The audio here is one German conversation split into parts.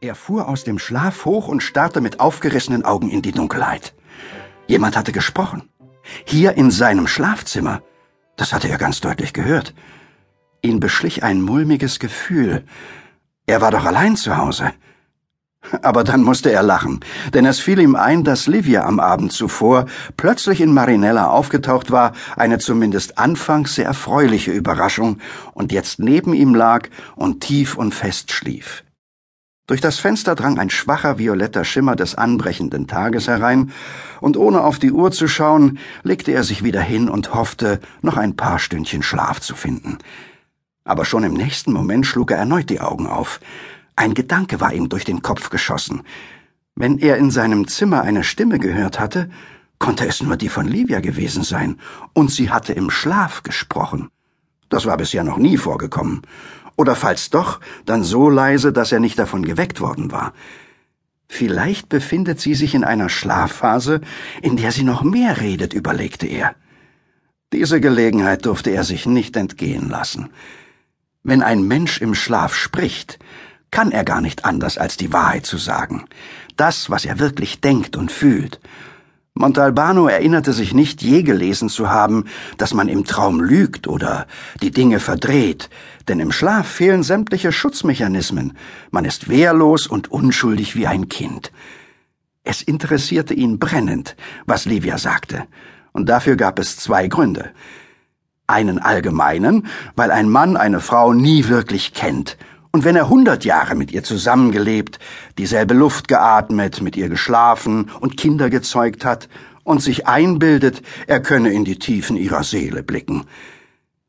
Er fuhr aus dem Schlaf hoch und starrte mit aufgerissenen Augen in die Dunkelheit. Jemand hatte gesprochen. Hier in seinem Schlafzimmer. Das hatte er ganz deutlich gehört. Ihn beschlich ein mulmiges Gefühl. Er war doch allein zu Hause. Aber dann musste er lachen, denn es fiel ihm ein, dass Livia am Abend zuvor plötzlich in Marinella aufgetaucht war, eine zumindest anfangs sehr erfreuliche Überraschung, und jetzt neben ihm lag und tief und fest schlief. Durch das Fenster drang ein schwacher violetter Schimmer des anbrechenden Tages herein, und ohne auf die Uhr zu schauen, legte er sich wieder hin und hoffte, noch ein paar Stündchen Schlaf zu finden. Aber schon im nächsten Moment schlug er erneut die Augen auf. Ein Gedanke war ihm durch den Kopf geschossen. Wenn er in seinem Zimmer eine Stimme gehört hatte, konnte es nur die von Livia gewesen sein, und sie hatte im Schlaf gesprochen. Das war bisher noch nie vorgekommen oder falls doch, dann so leise, dass er nicht davon geweckt worden war. Vielleicht befindet sie sich in einer Schlafphase, in der sie noch mehr redet, überlegte er. Diese Gelegenheit durfte er sich nicht entgehen lassen. Wenn ein Mensch im Schlaf spricht, kann er gar nicht anders als die Wahrheit zu sagen, das, was er wirklich denkt und fühlt, Montalbano erinnerte sich nicht je gelesen zu haben, dass man im Traum lügt oder die Dinge verdreht, denn im Schlaf fehlen sämtliche Schutzmechanismen, man ist wehrlos und unschuldig wie ein Kind. Es interessierte ihn brennend, was Livia sagte, und dafür gab es zwei Gründe. Einen allgemeinen, weil ein Mann eine Frau nie wirklich kennt und wenn er hundert Jahre mit ihr zusammengelebt, dieselbe Luft geatmet, mit ihr geschlafen und Kinder gezeugt hat und sich einbildet, er könne in die Tiefen ihrer Seele blicken.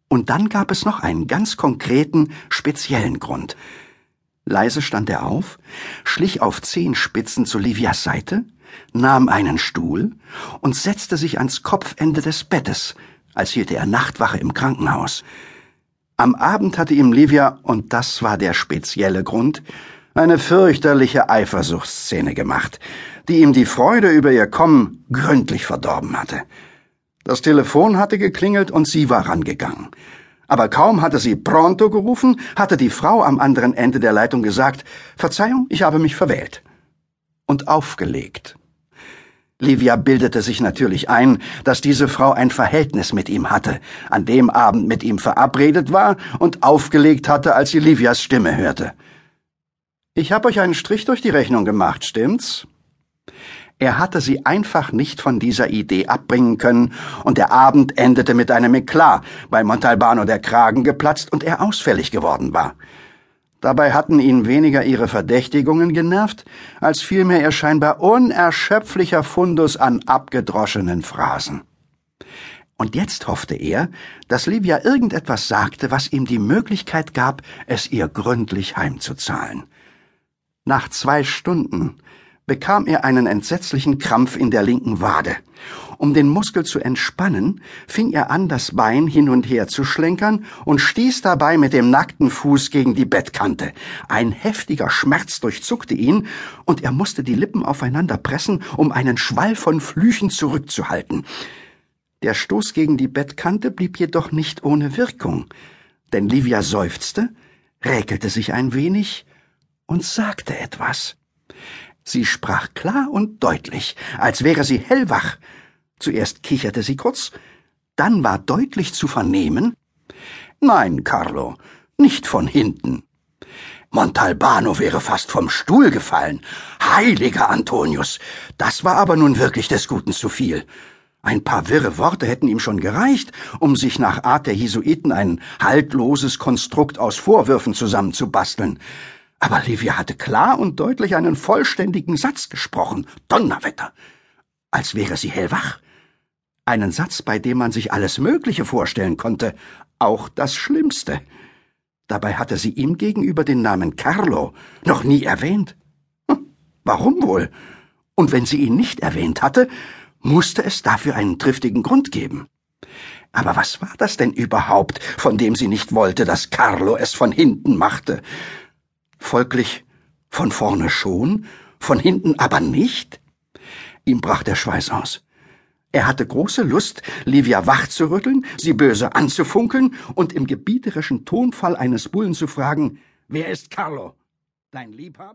Und dann gab es noch einen ganz konkreten, speziellen Grund. Leise stand er auf, schlich auf Zehenspitzen zu Livias Seite, nahm einen Stuhl und setzte sich ans Kopfende des Bettes, als hielte er Nachtwache im Krankenhaus. Am Abend hatte ihm Livia, und das war der spezielle Grund, eine fürchterliche Eifersuchtsszene gemacht, die ihm die Freude über ihr Kommen gründlich verdorben hatte. Das Telefon hatte geklingelt und sie war rangegangen. Aber kaum hatte sie pronto gerufen, hatte die Frau am anderen Ende der Leitung gesagt, Verzeihung, ich habe mich verwählt. Und aufgelegt. Livia bildete sich natürlich ein, dass diese Frau ein Verhältnis mit ihm hatte, an dem Abend mit ihm verabredet war und aufgelegt hatte, als sie Livias Stimme hörte. Ich habe euch einen Strich durch die Rechnung gemacht, stimmt's? Er hatte sie einfach nicht von dieser Idee abbringen können, und der Abend endete mit einem Eklat, weil Montalbano der Kragen geplatzt und er ausfällig geworden war. Dabei hatten ihn weniger ihre Verdächtigungen genervt, als vielmehr ihr scheinbar unerschöpflicher Fundus an abgedroschenen Phrasen. Und jetzt hoffte er, dass Livia irgendetwas sagte, was ihm die Möglichkeit gab, es ihr gründlich heimzuzahlen. Nach zwei Stunden bekam er einen entsetzlichen Krampf in der linken Wade. Um den Muskel zu entspannen, fing er an, das Bein hin und her zu schlenkern und stieß dabei mit dem nackten Fuß gegen die Bettkante. Ein heftiger Schmerz durchzuckte ihn, und er musste die Lippen aufeinander pressen, um einen Schwall von Flüchen zurückzuhalten. Der Stoß gegen die Bettkante blieb jedoch nicht ohne Wirkung, denn Livia seufzte, räkelte sich ein wenig und sagte etwas. Sie sprach klar und deutlich, als wäre sie hellwach. Zuerst kicherte sie kurz, dann war deutlich zu vernehmen Nein, Carlo, nicht von hinten. Montalbano wäre fast vom Stuhl gefallen. Heiliger Antonius, das war aber nun wirklich des Guten zu viel. Ein paar wirre Worte hätten ihm schon gereicht, um sich nach Art der Jesuiten ein haltloses Konstrukt aus Vorwürfen zusammenzubasteln. Aber Livia hatte klar und deutlich einen vollständigen Satz gesprochen. Donnerwetter! Als wäre sie hellwach. Einen Satz, bei dem man sich alles Mögliche vorstellen konnte, auch das Schlimmste. Dabei hatte sie ihm gegenüber den Namen Carlo noch nie erwähnt. Hm, warum wohl? Und wenn sie ihn nicht erwähnt hatte, musste es dafür einen triftigen Grund geben. Aber was war das denn überhaupt, von dem sie nicht wollte, dass Carlo es von hinten machte? Folglich von vorne schon, von hinten aber nicht? Ihm brach der Schweiß aus. Er hatte große Lust, Livia wach zu rütteln, sie böse anzufunkeln und im gebieterischen Tonfall eines Bullen zu fragen, Wer ist Carlo? Dein Liebhaber?